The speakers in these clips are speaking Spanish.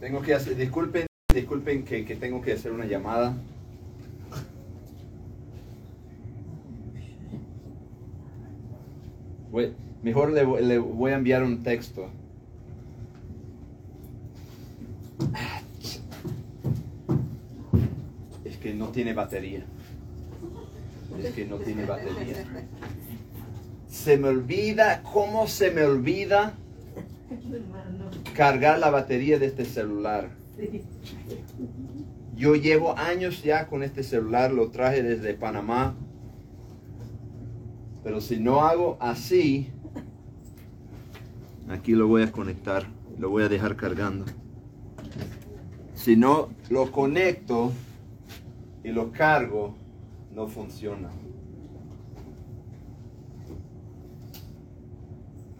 Tengo que hacer, disculpen, disculpen que, que tengo que hacer una llamada. Mejor le, le voy a enviar un texto. Es que no tiene batería. Es que no tiene batería. Se me olvida, ¿cómo se me olvida cargar la batería de este celular? Yo llevo años ya con este celular, lo traje desde Panamá. Pero si no hago así, aquí lo voy a conectar, lo voy a dejar cargando. Si no lo conecto y lo cargo, no funciona.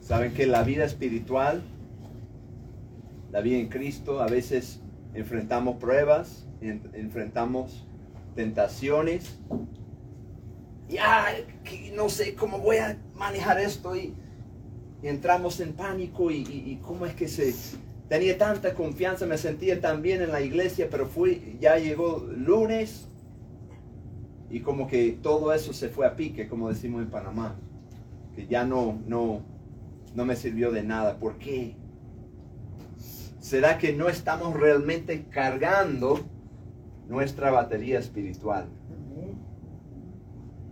Saben que la vida espiritual, la vida en Cristo, a veces enfrentamos pruebas, en- enfrentamos tentaciones. Y ay, no sé cómo voy a manejar esto y, y entramos en pánico y, y- y cómo es que se tenía tanta confianza, me sentía tan bien en la iglesia, pero fui, ya llegó lunes y como que todo eso se fue a pique, como decimos en Panamá, que ya no, no, no me sirvió de nada. ¿Por qué? ¿Será que no estamos realmente cargando nuestra batería espiritual?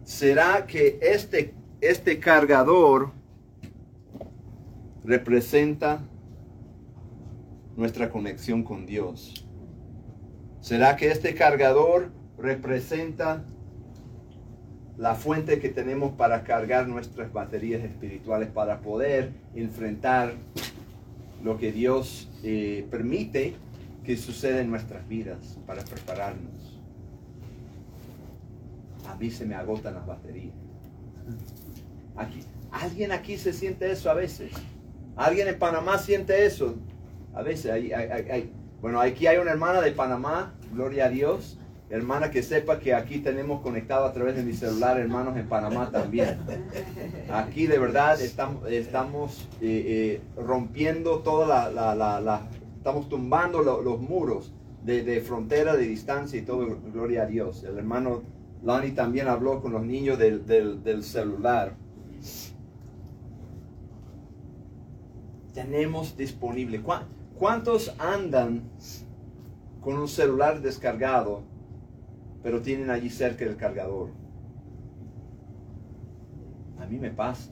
¿Será que este, este cargador representa nuestra conexión con Dios? ¿Será que este cargador representa la fuente que tenemos para cargar nuestras baterías espirituales para poder enfrentar lo que Dios eh, permite que suceda en nuestras vidas para prepararnos? A mí se me agotan las baterías. Aquí, ¿Alguien aquí se siente eso a veces? ¿Alguien en Panamá siente eso? A veces. Bueno, aquí hay una hermana de Panamá, gloria a Dios. Hermana que sepa que aquí tenemos conectado a través de mi celular hermanos en Panamá también. Aquí de verdad estamos, estamos eh, eh, rompiendo toda la, estamos tumbando lo- los muros de, frontera, de distancia y todo, gloria a Dios. El hermano Lonnie también habló con los niños del, del- del celular. Tenemos disponible. ¿Cuá- ¿Cuántos andan con un celular descargado, pero tienen allí cerca el cargador? A mí me pasa.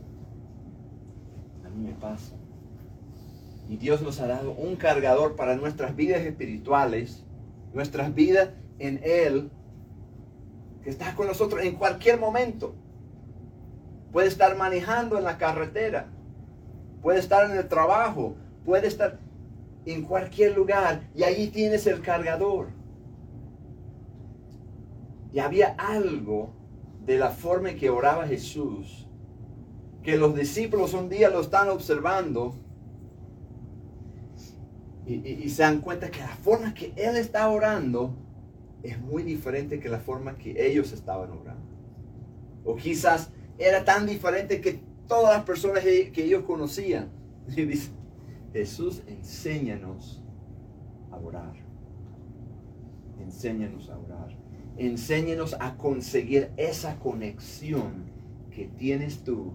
A mí me pasa. Y Dios nos ha dado un cargador para nuestras vidas espirituales, nuestras vidas en Él, que está con nosotros en cualquier momento. Puede estar manejando en la carretera, puede estar en el trabajo, puede estar en cualquier lugar y allí tienes el cargador. Y había algo de la forma en que oraba Jesús, que los discípulos un día lo están observando y, se dan cuenta que la forma que él está orando es muy diferente que la forma que ellos estaban orando. O quizás era tan diferente que todas las personas que que ellos conocían. Y dice, Jesús, enséñanos a orar. Enséñanos a orar. Enséñanos a conseguir esa conexión que tienes tú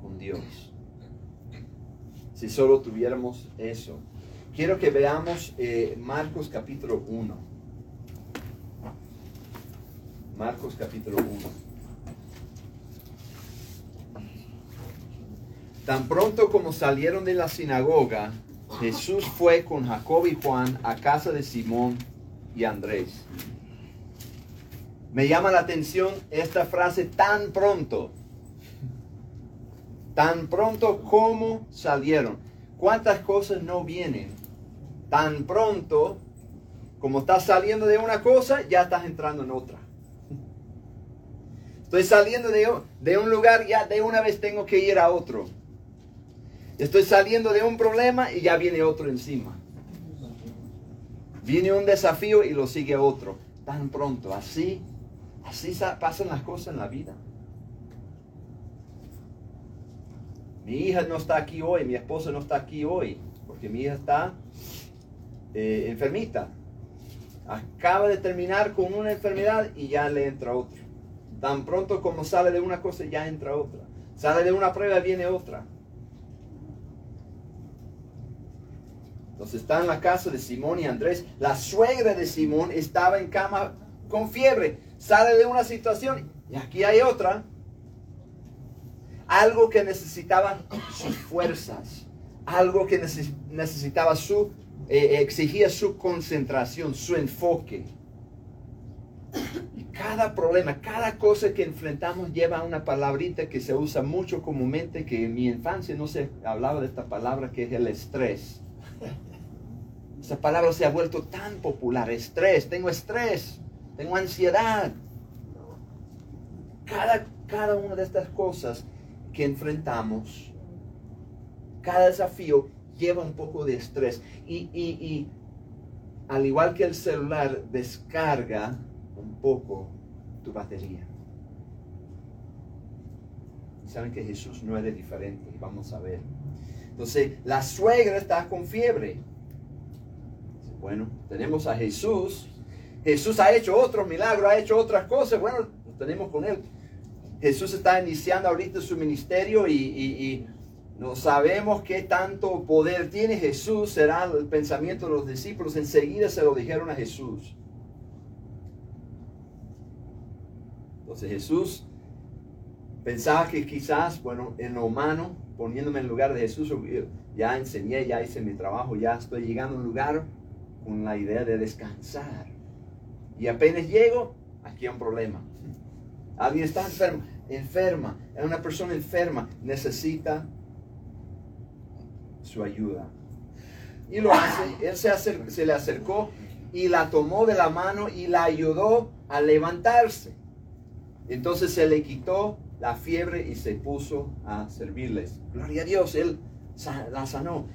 con Dios. Si solo tuviéramos eso. Quiero que veamos eh, Marcos capítulo 1. Marcos capítulo 1. Tan pronto como salieron de la sinagoga, Jesús fue con Jacob y Juan a casa de Simón y Andrés. Me llama la atención esta frase tan pronto. Tan pronto como salieron. ¿Cuántas cosas no vienen? Tan pronto como estás saliendo de una cosa, ya estás entrando en otra. Estoy saliendo de, de un lugar, ya de una vez tengo que ir a otro. Estoy saliendo de un problema y ya viene otro encima. Viene un desafío y lo sigue otro. Tan pronto, así, así sa- pasan las cosas en la vida. Mi hija no está aquí hoy, mi esposa no está aquí hoy, porque mi hija está eh, enfermita. Acaba de terminar con una enfermedad y ya le entra otra. Tan pronto como sale de una cosa, ya entra otra. Sale de una prueba, viene otra. Entonces está en la casa de Simón y Andrés. La suegra de Simón estaba en cama con fiebre. Sale de una situación y aquí hay otra. Algo que necesitaba sus fuerzas. Algo que necesitaba su eh, exigía su concentración, su enfoque. Y cada problema, cada cosa que enfrentamos lleva una palabrita que se usa mucho comúnmente, que en mi infancia no se hablaba de esta palabra, que es el estrés. Esa palabra se ha vuelto tan popular, estrés, tengo estrés, tengo ansiedad. Cada, cada una de estas cosas que enfrentamos, cada desafío lleva un poco de estrés. Y, al igual que el celular, descarga un poco tu batería. Saben que Jesús no era diferente, vamos a ver. Entonces, la suegra está con fiebre. Bueno, tenemos a Jesús. Jesús ha hecho otro milagro, ha hecho otras cosas. Bueno, lo tenemos con él. Jesús está iniciando ahorita su ministerio y no sabemos qué tanto poder tiene Jesús, será el pensamiento de los discípulos. Enseguida se lo dijeron a Jesús. Entonces Jesús pensaba que quizás, bueno, en lo humano, poniéndome en lugar de Jesús, ya enseñé, ya hice mi trabajo, ya estoy llegando a un lugar con la idea de descansar. Y apenas llego, aquí hay un problema. Alguien está enfermo, enferma, una persona enferma, necesita su ayuda. Y lo hace, él se, se le acercó y la tomó de la mano y la ayudó a levantarse. Entonces se le quitó la fiebre y se puso a servirles. Gloria a Dios, él la sanó.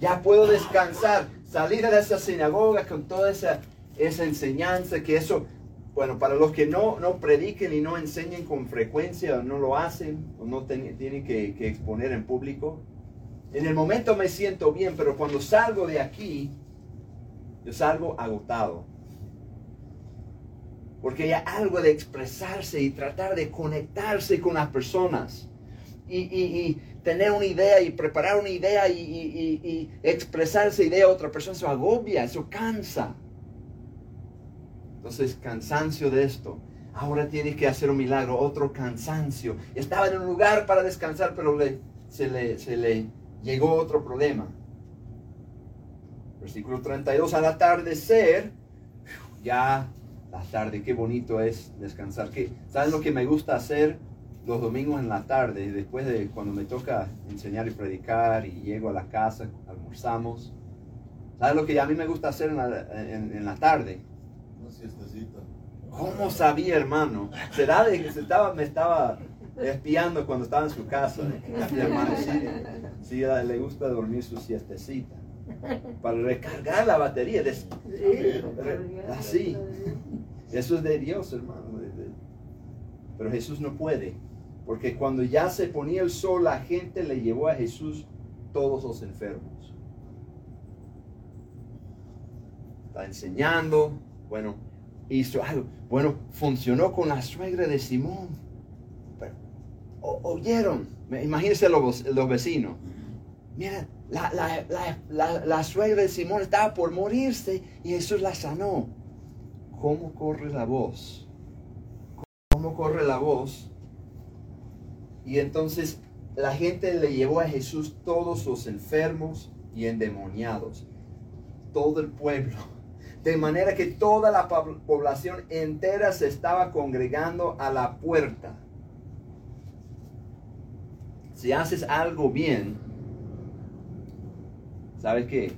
Ya puedo descansar, salir de esa sinagoga con toda esa, esa enseñanza, que eso, bueno, para los que no, no prediquen y no enseñen con frecuencia, o no lo hacen, o no tienen que, exponer en público, en el momento me siento bien, pero cuando salgo de aquí, yo salgo agotado. Porque hay algo de expresarse y tratar de conectarse con las personas. Y, tener una idea y preparar una idea y, y, expresar esa idea a otra persona, eso agobia, eso cansa. Entonces, cansancio de esto. Ahora tienes que hacer un milagro, otro cansancio. Estaba en un lugar para descansar, pero se, le, llegó otro problema. Versículo 32, al atardecer, ya la tarde, qué bonito es descansar. ¿Qué, ¿Saben lo que me gusta hacer los domingos en la tarde? Después de cuando me toca enseñar y predicar y llego a la casa, almorzamos. ¿Saben lo que a mí me gusta hacer en la, tarde? Siestecita. ¿Cómo sabía, hermano? ¿Será de que se estaba, me estaba espiando cuando estaba en su casa? hermano, si le gusta dormir su siestecita. Para recargar la batería. así. Eso es de Dios, hermano. Pero Jesús no puede. Porque cuando ya se ponía el sol, la gente le llevó a Jesús todos los enfermos. Está enseñando. Bueno, hizo algo. Bueno, funcionó con la suegra de Simón. Pero, oyeron. Imagínense los, los vecinos. Mira, la, suegra de Simón estaba por morirse y Jesús la sanó. ¿Cómo corre la voz? ¿Cómo corre la voz? Y entonces la gente le llevó a Jesús todos los enfermos y endemoniados. Todo el pueblo. De manera que toda la población entera se estaba congregando a la puerta. Si haces algo bien, ¿sabes qué?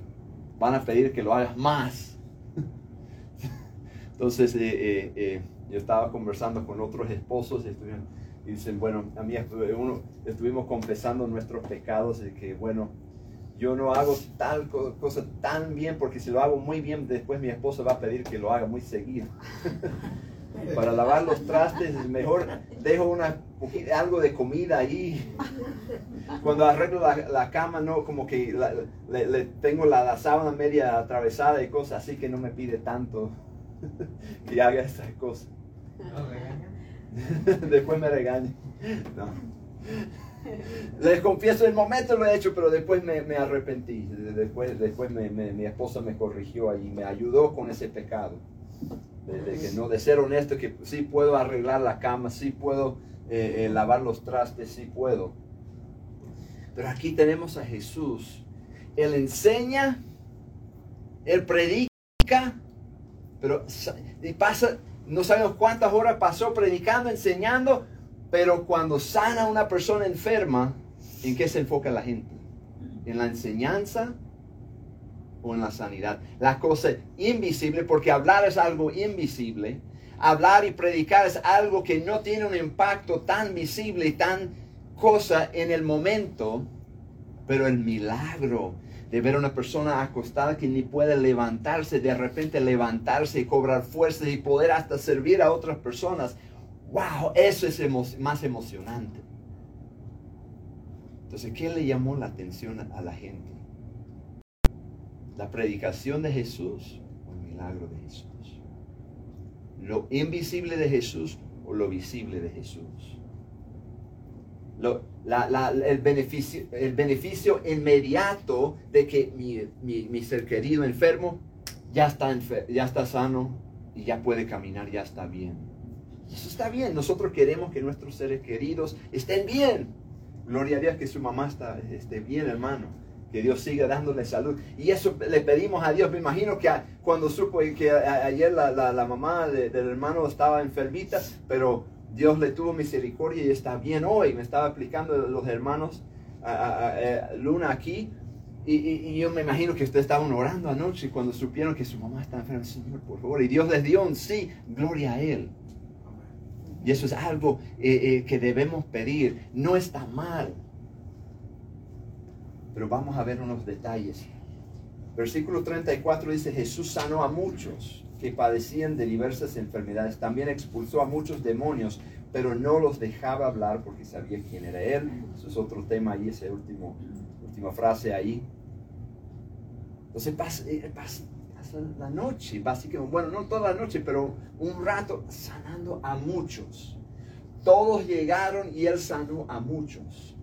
Van a pedir que lo hagas más. Entonces, eh, eh, eh, yo estaba conversando con otros esposos y, dicen, bueno, a mí uno, estuvimos confesando nuestros pecados y que, bueno, yo no hago tal cosa tan bien porque si lo hago muy bien, después mi esposa va a pedir que lo haga muy seguido. Para lavar los trastes es mejor dejo una, algo de comida ahí. Cuando arreglo la, cama, no, como que le, tengo la, la, sábana media atravesada y cosas así que no me pide tanto que haga estas cosas. después me regaña. No. Les confieso, el momento lo he hecho, pero después me, arrepentí. Después, después mi esposa me corrigió y me ayudó con ese pecado. De, que no, de ser honesto, que sí puedo arreglar la cama, sí puedo eh, eh, lavar los trastes, sí puedo. Pero aquí tenemos a Jesús. Él enseña, él predica, pero pasa, no sabemos cuántas horas pasó predicando, enseñando, pero cuando sana una persona enferma, ¿en qué se enfoca la gente? ¿En la enseñanza o en la sanidad? La cosa invisible, porque hablar es algo invisible. Hablar y predicar es algo que no tiene un impacto tan visible y tan cosa en el momento, pero el milagro de ver a una persona acostada que ni puede levantarse, de repente levantarse y cobrar fuerza y poder hasta servir a otras personas. ¡Wow! Eso es más emocionante. Entonces, ¿qué le llamó la atención a la gente? ¿La predicación de Jesús o el milagro de Jesús? ¿Lo invisible de Jesús o lo visible de Jesús? el, beneficio, el beneficio inmediato de que mi, ser querido enfermo ya está, ya está sano y ya puede caminar, ya está bien. Eso está bien. Nosotros queremos que nuestros seres queridos estén bien. Gloria a Dios que su mamá está, esté bien, hermano. Que Dios siga dándole salud. Y eso le pedimos a Dios. Me imagino que cuando supo que ayer la, mamá del hermano estaba enfermita, pero Dios le tuvo misericordia y está bien hoy. Me estaba explicando los hermanos Luna aquí. Y, yo me imagino que ustedes estaban orando anoche cuando supieron que su mamá está enferma. Señor, por favor. Y Dios les dio un sí. Gloria a Él. Y eso es algo eh, eh, que debemos pedir. No está mal. Pero vamos a ver unos detalles. Versículo 34 dice, Jesús sanó a muchos que padecían de diversas enfermedades. También expulsó a muchos demonios, pero no los dejaba hablar porque sabía quién era Él. Eso es otro tema ahí, esa última frase ahí. Entonces la noche, básicamente, bueno, no toda la noche, pero un rato sanando a muchos. Todos llegaron y Él sanó a muchos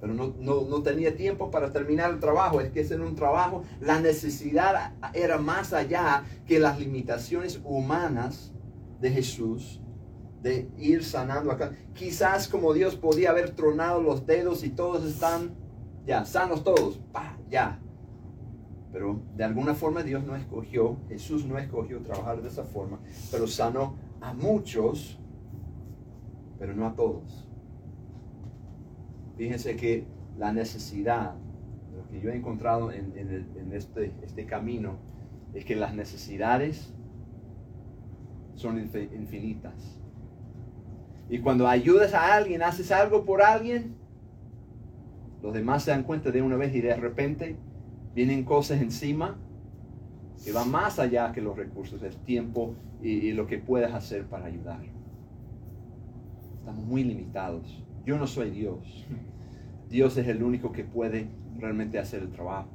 pero no, tenía tiempo para terminar el trabajo. Es que es en un trabajo, la necesidad era más allá que las limitaciones humanas de Jesús de ir sanando acá. Quizás como Dios podía haber tronado los dedos y todos están ya sanos todos, pa, ya. Pero de alguna forma Dios no escogió, Jesús no escogió trabajar de esa forma, pero sanó a muchos, pero no a todos. Fíjense que la necesidad, lo que yo he encontrado en, este, este camino, es que las necesidades son infinitas. Y cuando ayudas a alguien, haces algo por alguien, los demás se dan cuenta de una vez y de repente vienen cosas encima que van más allá que los recursos, el tiempo y, lo que puedas hacer para ayudar. Estamos muy limitados. Yo no soy Dios. Dios es el único que puede realmente hacer el trabajo.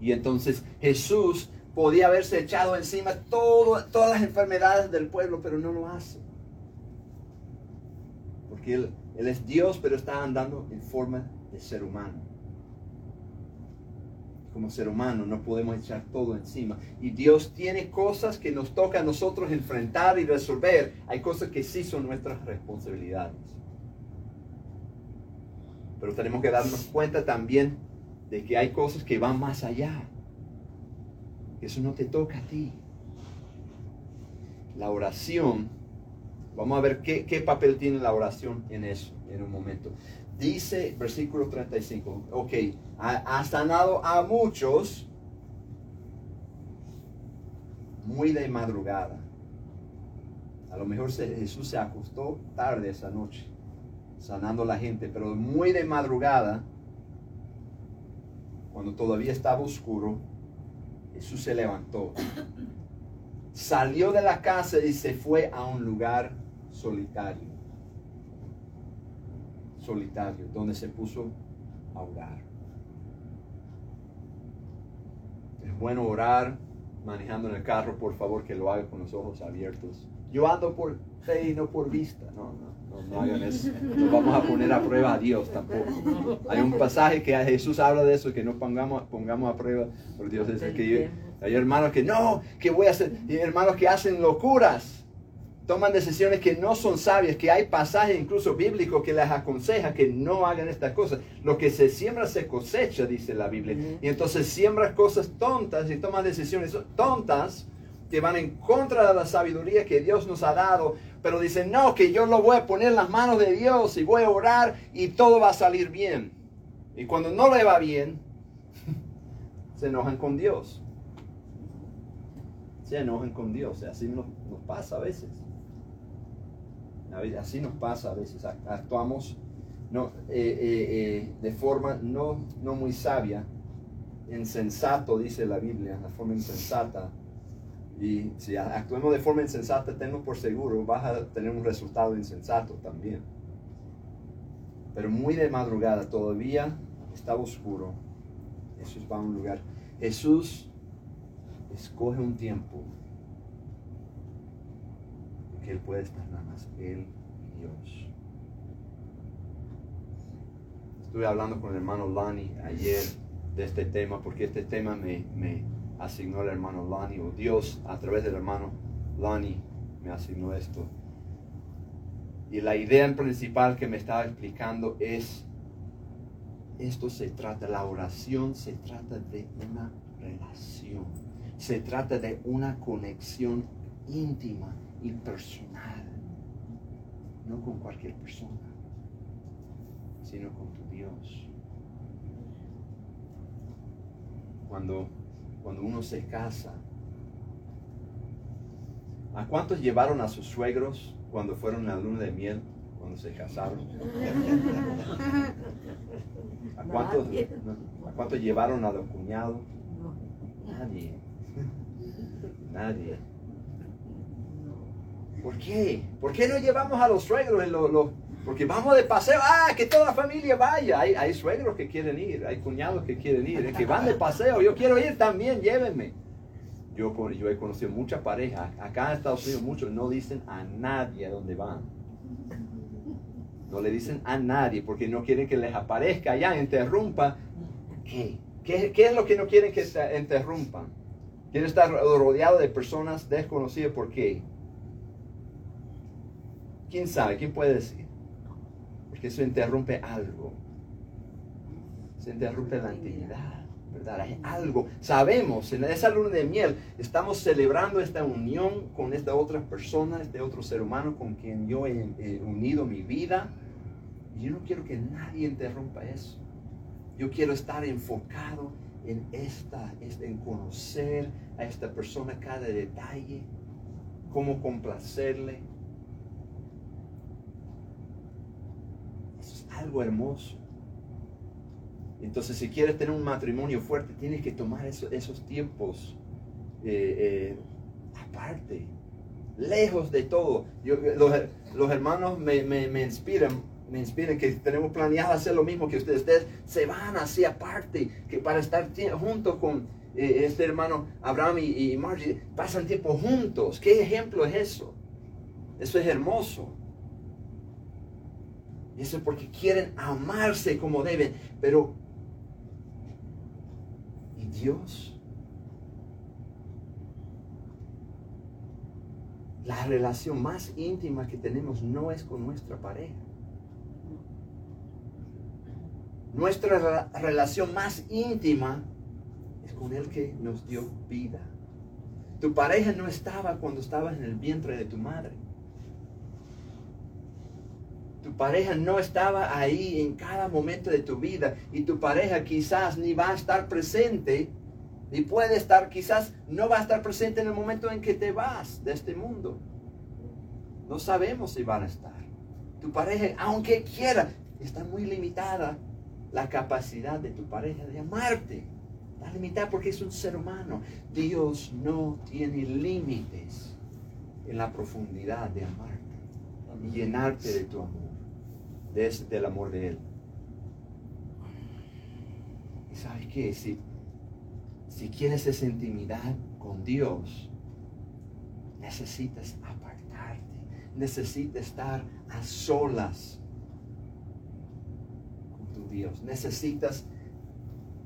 Y entonces Jesús podía haberse echado encima todas las enfermedades del pueblo, pero no lo hace. Porque él es Dios, pero está andando en forma de ser humano. Como ser humano no podemos echar todo encima. Y Dios tiene cosas que nos toca a nosotros enfrentar y resolver. Hay cosas que sí son nuestras responsabilidades. Pero tenemos que darnos cuenta también de que hay cosas que van más allá. Eso no te toca a ti. La oración, vamos a ver qué, papel tiene la oración en eso, en un momento. Dice versículo 35, ok, ha, sanado a muchos muy de madrugada. A lo mejor Jesús se acostó tarde esa noche sanando a la gente, pero muy de madrugada, cuando todavía estaba oscuro, Jesús se levantó salió de la casa y se fue a un lugar solitario. Solitario, donde se puso a orar. Es bueno orar manejando en el carro, por favor que lo haga con los ojos abiertos. Yo ando por fe y no por vista. No, no, no, hagan eso. No vamos a poner a prueba a Dios tampoco. Hay un pasaje que Jesús habla de eso, que no pongamos, pongamos a prueba por Dios. Es que hay hermanos que no, que voy a hacer, y hermanos que hacen locuras toman decisiones que no son sabias, que hay pasajes incluso bíblicos que les aconseja que no hagan estas cosas. Lo que se siembra se cosecha, dice la Biblia. Y entonces siembras cosas tontas y tomas decisiones tontas que van en contra de la sabiduría que Dios nos ha dado, pero dicen, no, que yo lo voy a poner en las manos de Dios y voy a orar y todo va a salir bien. Y cuando no le va bien, se enojan con Dios. Se enojan con Dios. Así nos pasa a veces. Así nos pasa a veces, actuamos eh, eh, eh, de forma no, no muy sabia, insensato, dice la Biblia, la forma insensata. Y si actuamos de forma insensata, tengo por seguro, vas a tener un resultado insensato también. Pero muy de madrugada, todavía estaba oscuro. Jesús va a un lugar. Jesús escoge un tiempo que Él puede estar nada más, Él y Dios. Estuve hablando con el hermano Lani ayer de este tema, porque este tema me, me asignó el hermano Lani, o Dios a través del hermano Lani me asignó esto. Y la idea principal que me estaba explicando es, esto se trata, la oración se trata de una relación, se trata de una conexión íntima y personal, no con cualquier persona, sino con tu Dios. Cuando, cuando uno se casa, ¿a cuántos llevaron a sus suegros cuando fueron a la luna de miel? Cuando se casaron. ¿A cuántos, ¿A cuántos llevaron a los cuñados? Nadie. Nadie. ¿Por qué? ¿Por qué no llevamos a los suegros? porque vamos de paseo, ah, que toda la familia vaya. Hay, suegros que quieren ir, hay cuñados que quieren ir, que van de paseo. Yo quiero ir también, llévenme. Yo, yo he conocido muchas parejas, acá en Estados Unidos muchos no dicen a nadie a dónde van. No le dicen a nadie porque no quieren que les aparezca allá, interrumpa. ¿Qué? ¿Qué, qué es lo que no quieren que se interrumpan? Quieren estar rodeado de personas desconocidas. ¿Por qué? ¿Quién sabe? ¿Quién puede decir? Porque eso interrumpe algo. Se interrumpe la intimidad, ¿verdad? Hay algo. Sabemos, en esa luna de miel, estamos celebrando esta unión con esta otra persona, este otro ser humano con quien yo he, unido mi vida. Y yo no quiero que nadie interrumpa eso. Yo quiero estar enfocado en esta, en conocer a esta persona cada detalle, cómo complacerle, algo hermoso. Entonces, si quieres tener un matrimonio fuerte, tienes que tomar esos tiempos eh, eh, aparte, lejos de todo. los, hermanos me, inspiran, me inspiran que tenemos planeado hacer lo mismo que ustedes. Ustedes se van así aparte, que para estar junto con eh, este hermano Abraham y, y Margie, pasan tiempo juntos. ¿Qué ejemplo es eso? Eso es hermoso. Eso es porque quieren amarse como deben. Pero, ¿y Dios? La relación más íntima que tenemos no es con nuestra pareja. Nuestra relación más íntima es con el que nos dio vida. Tu pareja no estaba cuando estabas en el vientre de tu madre. Pareja no estaba ahí en cada momento de tu vida y tu pareja quizás ni va a estar presente y puede estar, quizás no va a estar presente en el momento en que te vas de este mundo. No sabemos si van a estar. Tu pareja, aunque quiera, está muy limitada la capacidad de tu pareja de amarte a limitar porque es un ser humano. Dios no tiene límites en la profundidad de amarte y llenarte de tu amor, de del amor de Él. ¿Y sabes qué? Si, si quieres esa intimidad con Dios, necesitas apartarte, necesitas estar a solas con tu Dios, necesitas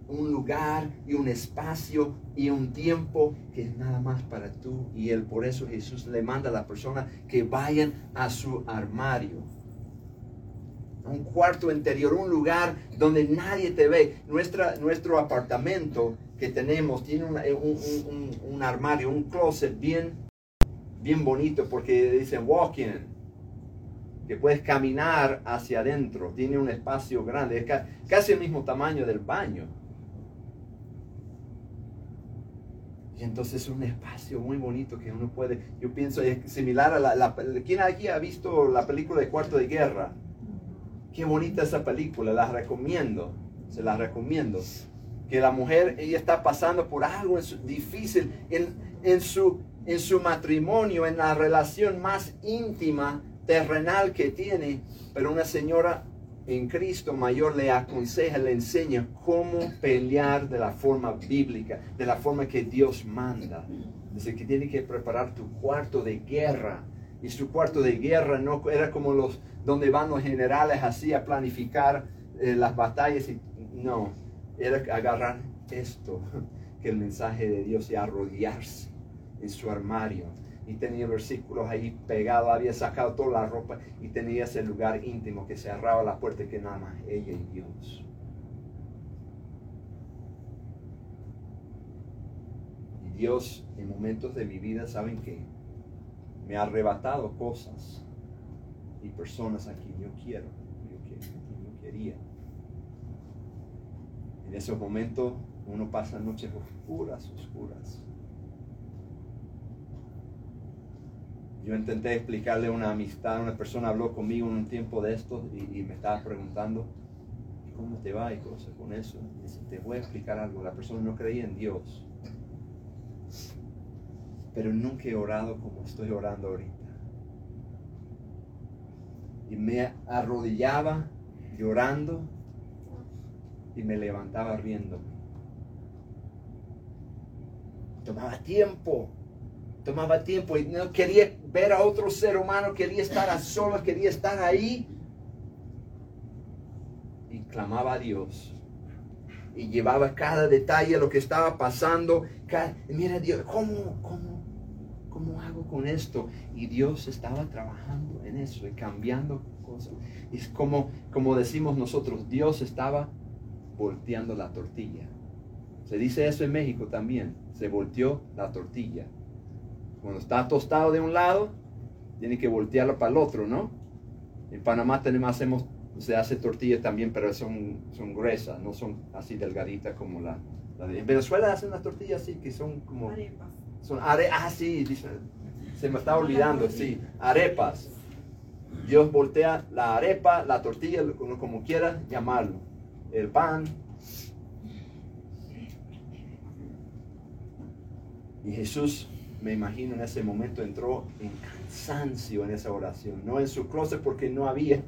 un lugar y un espacio y un tiempo que es nada más para tú y Él. Por eso Jesús le manda a la persona que vayan a su armario. Un cuarto interior, un lugar donde nadie te ve. Nuestra, nuestro apartamento que tenemos tiene un, armario, un closet bien, bien bonito porque dicen walk-in que puedes caminar hacia adentro, tiene un espacio grande, es casi el mismo tamaño del baño. Y entonces es un espacio muy bonito que uno puede, yo pienso, es similar a la, la ¿quién aquí ha visto la película de Cuarto de Guerra? Qué bonita esa película, la recomiendo, se la recomiendo. Que la mujer, ella está pasando por algo difícil en, en, su, en su matrimonio, en la relación más íntima, terrenal que tiene, pero una señora en Cristo mayor le aconseja, le enseña cómo pelear de la forma bíblica, de la forma que Dios manda. Dice que tiene que preparar tu cuarto de guerra. Y su cuarto de guerra no era como los donde van los generales así a planificar eh, las batallas. Y, no, era agarrar esto, que el mensaje de Dios y arrodillarse en su armario y tenía versículos ahí pegados, había sacado toda la ropa y tenía ese lugar íntimo que cerraba la puerta que nada más ella y Dios. Y Dios en momentos de mi vida, ¿saben que Me ha arrebatado cosas y personas a quien yo quiero, yo, yo quería. En esos momentos uno pasa noches oscuras, oscuras Yo intenté explicarle una amistad, una persona habló conmigo en un tiempo de esto y, me estaba preguntando, ¿cómo te va y cosas con eso? dice, te voy a explicar algo, la persona no creía en Dios, pero nunca he orado como estoy orando ahorita. Y me arrodillaba llorando y me levantaba riendo. Tomaba tiempo tomaba tiempo y no quería ver a otro ser humano, quería estar a solas, quería estar ahí. Y clamaba a Dios. Y llevaba cada detalle lo que estaba pasando. mira Dios, ¿cómo, cómo, ¿cómo hago con esto? Y Dios estaba trabajando en eso y cambiando cosas. Es como, como decimos nosotros, Dios estaba volteando la tortilla. Se dice eso en México también. Se volteó la tortilla. Cuando está tostado de un lado, tiene que voltearlo para el otro, ¿no? En Panamá tenemos, hacemos, se hace tortilla también, pero son, son gruesas, no son así delgaditas como la. En Venezuela hacen las tortillas así, que son como... Son arepas, ah, sí, se me está olvidando, sí, arepas. Dios voltea la arepa, la tortilla, como, como quiera llamarlo. El pan. Y Jesús me imagino en ese momento entró en cansancio en esa oración, no en su closet porque no había,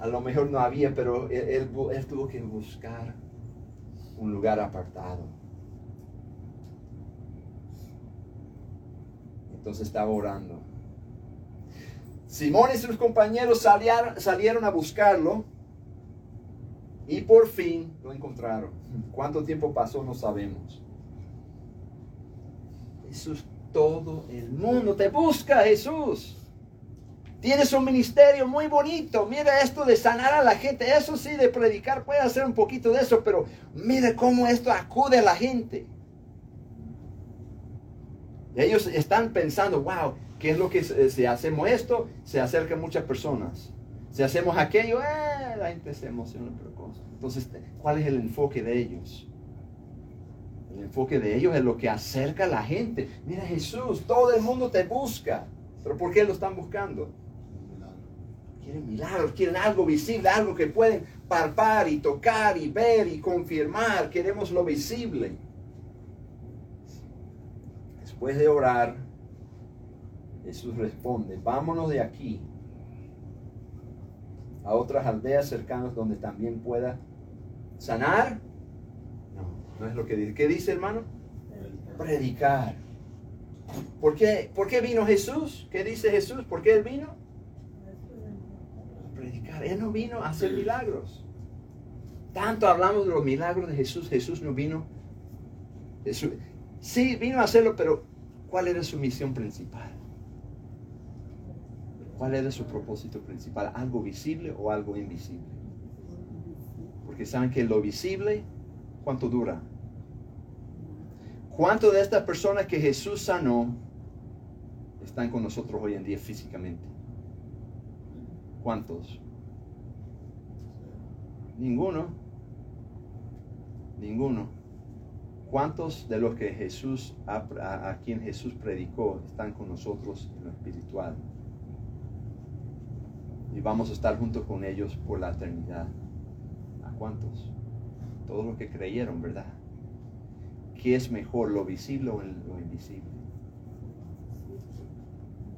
a lo mejor no había, pero él, tuvo que buscar un lugar apartado. Entonces estaba orando. Simón y sus compañeros salieron, salieron a buscarlo y por fin lo encontraron. ¿Cuánto tiempo pasó? No sabemos. Jesús, todo el mundo te busca, Jesús. Tienes un ministerio muy bonito. Mira esto de sanar a la gente. Eso sí, de predicar puede hacer un poquito de eso, pero mira cómo esto acude a la gente. Ellos están pensando, wow, ¿qué es lo que si hacemos esto? Se acercan muchas personas. Si hacemos aquello, eh, la gente se emociona por cosas. Entonces, ¿cuál es el enfoque de ellos? El enfoque de ellos es lo que acerca a la gente. Mira Jesús, todo el mundo te busca. ¿Pero por qué lo están buscando? Quieren milagros, quieren algo visible, algo que pueden palpar y tocar y ver y confirmar, queremos lo visible. Después de orar, Jesús responde, vámonos de aquí a otras aldeas cercanas donde también pueda sanar. No, no es lo que dice. ¿Qué dice hermano? Predicar. ¿Por qué, ¿Por qué vino Jesús? ¿Qué dice Jesús? ¿Por qué Él vino? Predicar. Él no vino a hacer milagros. Tanto hablamos de los milagros de Jesús. Jesús no vino. Jesús, sí, vino a hacerlo, pero ¿cuál era su misión principal? ¿Cuál era su propósito principal? ¿Algo visible o algo invisible? Porque saben que lo visible, ¿cuánto dura? ¿Cuánto de estas personas que Jesús sanó están con nosotros hoy en día físicamente? ¿Cuántos? Ninguno. Ninguno. ¿Cuántos de los que Jesús, a, quien Jesús predicó, están con nosotros en lo espiritual? Y vamos a estar juntos con ellos por la eternidad. ¿A cuántos? Todos los que creyeron, ¿verdad? ¿Qué es mejor, lo visible o lo invisible?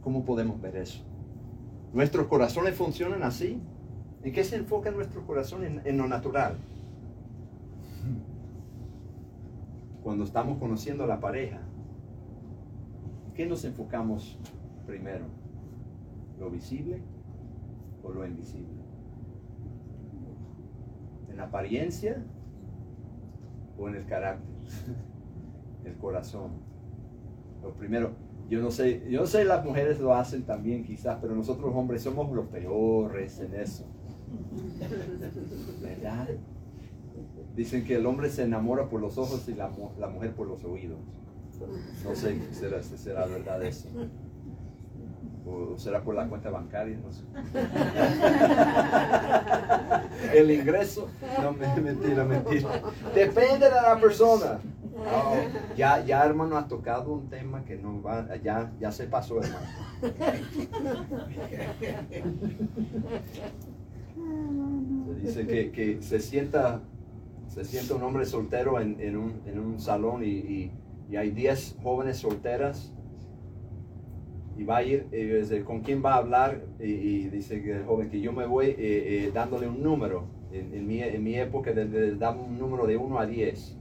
¿Cómo podemos ver eso? ¿Nuestros corazones funcionan así? ¿En qué se enfoca nuestro corazón? En, en lo natural. Cuando estamos conociendo a la pareja, ¿qué nos enfocamos primero? ¿Lo visible o lo invisible? ¿En la apariencia o en el carácter? el corazón. Lo primero, yo no sé, yo no sé, las mujeres lo hacen también quizás, pero nosotros hombres somos los peores en eso. ¿Verdad? Dicen que el hombre se enamora por los ojos y la, la mujer por los oídos. No sé si será, será verdad eso. O será por la cuenta bancaria, no sé. El ingreso, no, mentira, mentira. Depende de la persona. ya, ya, hermano, ha tocado un tema que no va, ya, ya se pasó, hermano. Se dice que, que se sienta se sienta un hombre soltero en, en, un, en un, salón y, y, y hay 10 jóvenes solteras y va a ir, eh, con quién va a hablar y, dice que el joven que yo me voy eh, eh, dándole un número. En, mi, en mi, época damos un número de 1 a 10.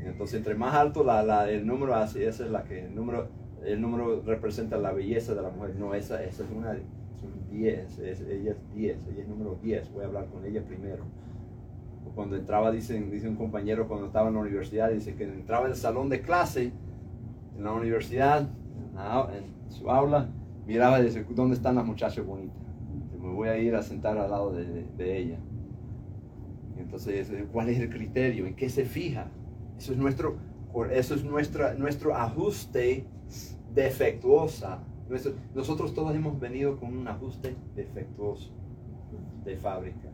Entonces entre más alto la, la, el número, así esa es la que el número, el número representa la belleza de la mujer. No, esa, esa es una es un 10, es, ella es 10, ella es número 10. Voy a hablar con ella primero. Cuando entraba, dicen, dice un compañero cuando estaba en la universidad, dice que entraba en el salón de clase en la universidad en su aula, miraba y decía, ¿dónde están las muchachas bonitas? Me voy a ir a sentar al lado de, de, ella. Entonces, ¿cuál es el criterio? ¿En qué se fija? Eso es nuestro, eso es nuestra, nuestro ajuste defectuosa. nosotros todos hemos venido con un ajuste defectuoso de fábrica.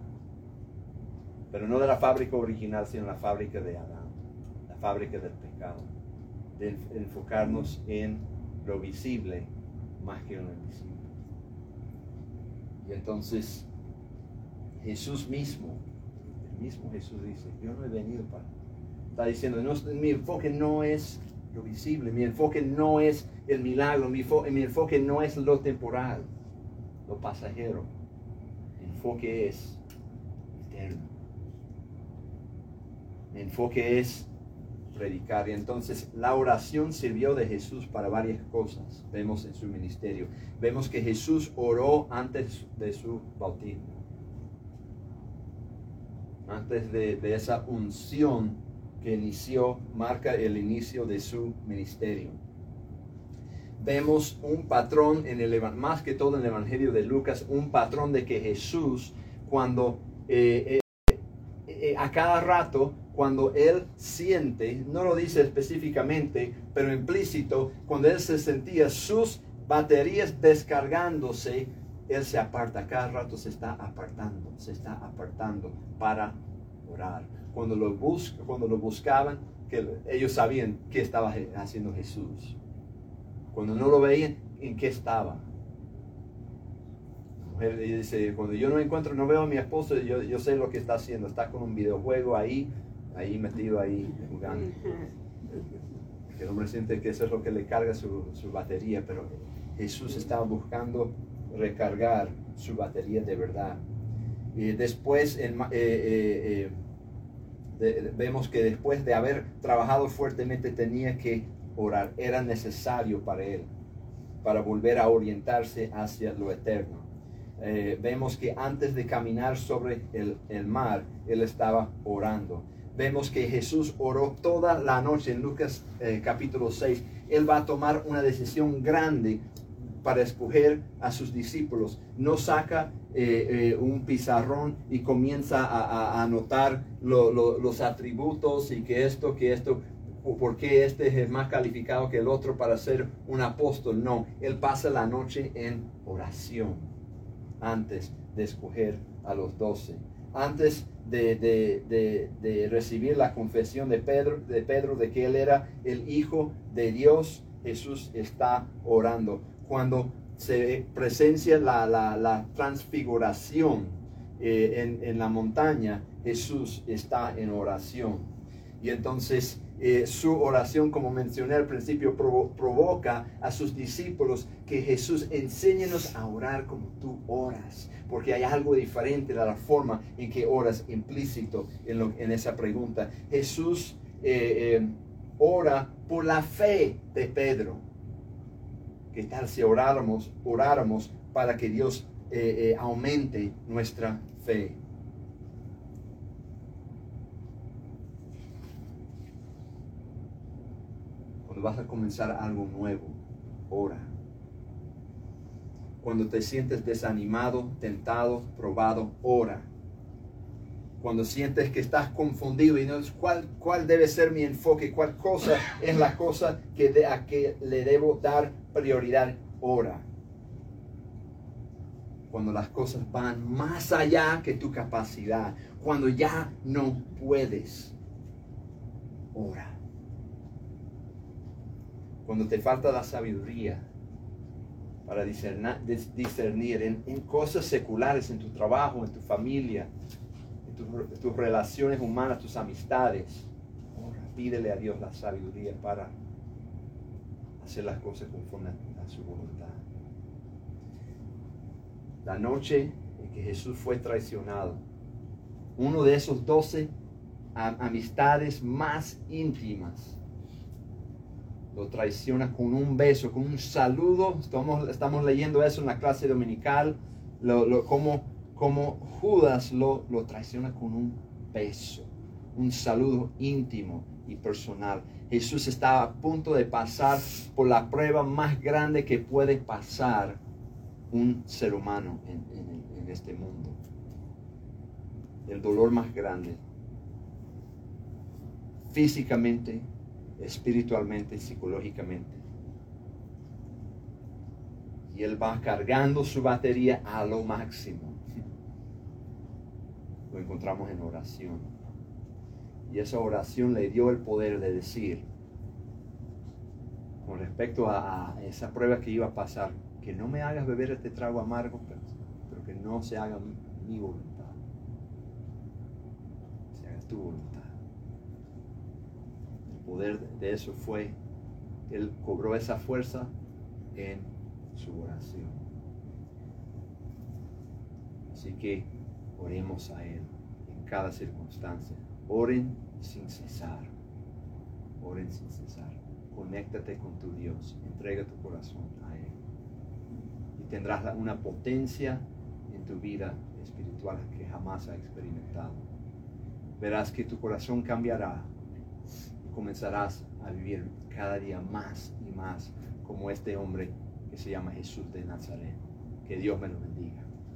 Pero no de la fábrica original, sino la fábrica de Adán, la fábrica del pecado. De enfocarnos en lo visible más que lo invisible. Y entonces Jesús mismo, el mismo Jesús dice, yo no he venido para... Está diciendo, no, mi enfoque no es lo visible, mi enfoque no es el milagro, mi, mi enfoque no es lo temporal, lo pasajero. Mi enfoque es eterno. Enfoque es predicar. Y entonces la oración sirvió de Jesús para varias cosas. Vemos en su ministerio. Vemos que Jesús oró antes de su bautismo. Antes de, esa unción que inició, marca el inicio de su ministerio. Vemos un patrón en el más que todo en el Evangelio de Lucas, un patrón de que Jesús cuando eh, eh, a cada rato cuando él siente, no lo dice específicamente, pero implícito, cuando él se sentía sus baterías descargándose, él se aparta, cada rato se está apartando, se está apartando para orar. Cuando lo, cuando lo buscaban, que ellos sabían qué estaba haciendo Jesús. Cuando no lo veían, ¿en qué estaba? Mujer dice, cuando yo no encuentro, no veo a mi esposo, yo, yo sé lo que está haciendo. Está con un videojuego ahí, ahí metido ahí jugando. El hombre siente que eso es lo que le carga su, su batería, pero Jesús estaba buscando recargar su batería de verdad. Y después eh, eh, eh, vemos que después de haber trabajado fuertemente tenía que orar. Era necesario para él, para volver a orientarse hacia lo eterno. Vemos que antes de caminar sobre el, el mar, él estaba orando vemos que Jesús oró toda la noche en Lucas capítulo 6. Él va a tomar una decisión grande para escoger a sus discípulos. No saca eh, eh, un pizarrón y comienza a, anotar los atributos y que esto, que esto, o por qué este es más calificado que el otro para ser un apóstol. No, él pasa la noche en oración antes de escoger a los doce. Antes de, de, recibir la confesión de Pedro, de Pedro de que él era el Hijo de Dios, Jesús está orando cuando se presencia la, transfiguración eh, en, la montaña, Jesús está en oración. Y entonces eh, su oración, como mencioné al principio, provoca a sus discípulos que Jesús enséñenos a orar como tú oras, porque hay algo diferente de la forma en que oras implícito en, en esa pregunta. Jesús eh, ora por la fe de Pedro ¿Qué tal si oráramos, oráramos para que Dios eh, eh, aumente nuestra fe? Vas a comenzar algo nuevo, ora. Cuando te sientes desanimado, tentado, probado, ora cuando sientes que estás confundido y no es cuál, cuál debe ser mi enfoque, cuál cosa es la cosa que de, a que le debo dar prioridad, ora. Cuando las cosas van más allá que tu capacidad, cuando ya no puedes, ora. Cuando te falta la sabiduría para discernir, en, en cosas seculares, en tu trabajo, en tu familia, tus, relaciones humanas, tus amistades. pídele a Dios la sabiduría para hacer las cosas conforme a su voluntad. La noche en que Jesús fue traicionado, uno de esos doce amistades más íntimas, lo traiciona con un beso, con un saludo. Estamos, estamos leyendo eso en la clase dominical, lo, lo, como Judas lo, lo traiciona con un beso, un saludo íntimo y personal. Jesús estaba a punto de pasar por la prueba más grande que puede pasar un ser humano en, en este mundo. El dolor más grande. Físicamente, espiritualmente, psicológicamente. Y él va cargando su batería a lo máximo lo encontramos en oración. Y esa oración le dio el poder de decir, con respecto a, esa prueba que iba a pasar, que no me hagas beber este trago amargo, pero, que no se haga mi, voluntad, se haga tu voluntad. Poder de eso fue, él cobró esa fuerza en su oración. Así que Oremos a Él en cada circunstancia. Oren sin cesar. Oren sin cesar. Conéctate con tu Dios. Entrega tu corazón a Él. Y tendrás una potencia en tu vida espiritual que jamás has experimentado. Verás que tu corazón cambiará comenzarás a vivir cada día más y más como este hombre que se llama Jesús de Nazaret. Que Dios me lo bendiga.